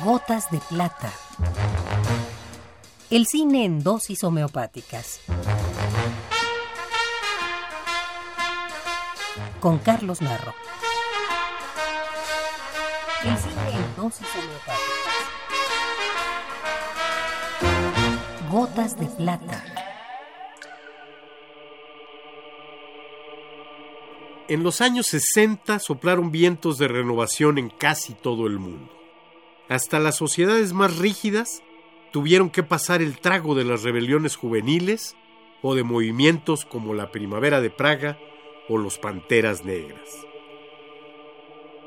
Gotas de plata. El cine en dosis homeopáticas. Con Carlos Narro. El cine en dosis homeopáticas. Gotas de plata. En los años 60 soplaron vientos de renovación en casi todo el mundo. Hasta las sociedades más rígidas tuvieron que pasar el trago de las rebeliones juveniles o de movimientos como la Primavera de Praga o los Panteras Negras.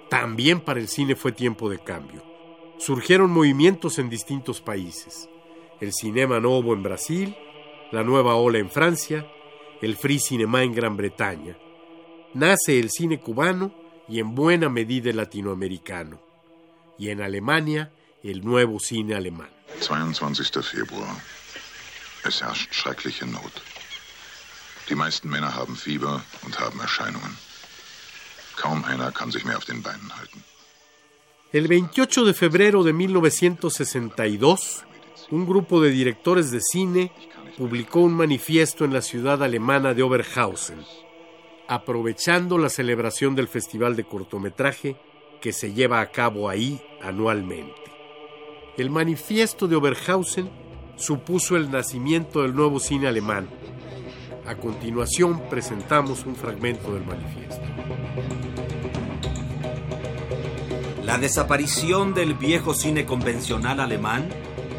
También para el cine fue tiempo de cambio. Surgieron movimientos en distintos países. El Cinema Novo en Brasil, la Nueva Ola en Francia, el Free Cinema en Gran Bretaña. Nace el cine cubano y en buena medida el latinoamericano. Y en Alemania, el nuevo cine alemán. 22. Februar. Es herrscht schreckliche Not. Die meisten Männer haben Fieber und haben Erscheinungen. Kaum einer kann sich mehr auf den Beinen halten. El 28 de febrero de 1962, un grupo de directores de cine publicó un manifiesto en la ciudad alemana de Oberhausen, aprovechando la celebración del Festival de Cortometraje que se lleva a cabo ahí anualmente. El manifiesto de Oberhausen supuso el nacimiento del nuevo cine alemán. A continuación presentamos un fragmento del manifiesto. La desaparición del viejo cine convencional alemán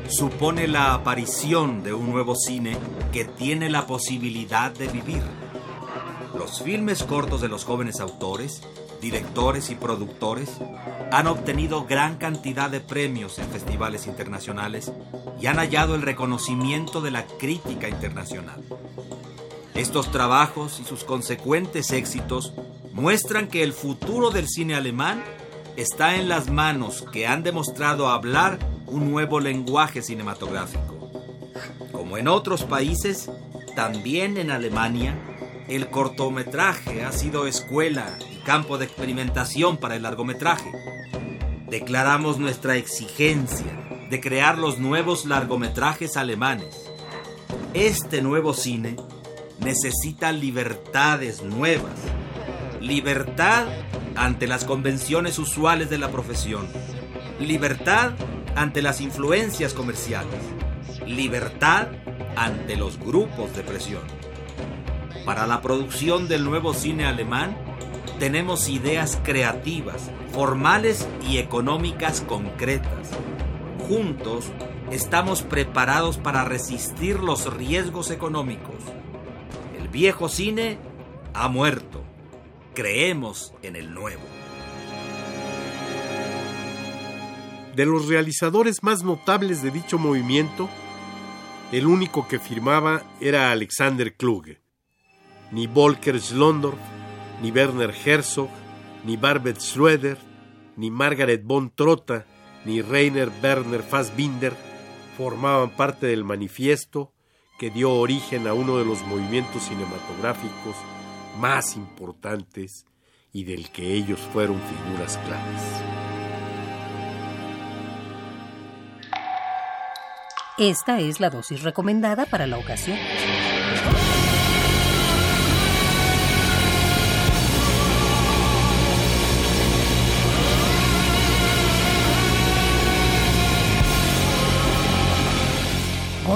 supone la aparición de un nuevo cine que tiene la posibilidad de vivir. Los filmes cortos de los jóvenes autores, directores y productores han obtenido gran cantidad de premios en festivales internacionales y han hallado el reconocimiento de la crítica internacional. Estos trabajos y sus consecuentes éxitos muestran que el futuro del cine alemán está en las manos que han demostrado hablar un nuevo lenguaje cinematográfico. Como en otros países, también en Alemania, el cortometraje ha sido escuela y campo de experimentación para el largometraje. Declaramos nuestra exigencia de crear los nuevos largometrajes alemanes. Este nuevo cine necesita libertades nuevas. Libertad ante las convenciones usuales de la profesión. Libertad ante las influencias comerciales. Libertad ante los grupos de presión. Para la producción del nuevo cine alemán tenemos ideas creativas, formales y económicas concretas. Juntos estamos preparados para resistir los riesgos económicos. El viejo cine ha muerto. Creemos en el nuevo. De los realizadores más notables de dicho movimiento, el único que firmaba era Alexander Kluge. Ni Volker Schlondorf, ni Werner Herzog, ni Barbet Schroeder, ni Margaret von Trotta, ni Rainer Werner Fassbinder formaban parte del manifiesto que dio origen a uno de los movimientos cinematográficos más importantes y del que ellos fueron figuras claves. Esta es la dosis recomendada para la ocasión.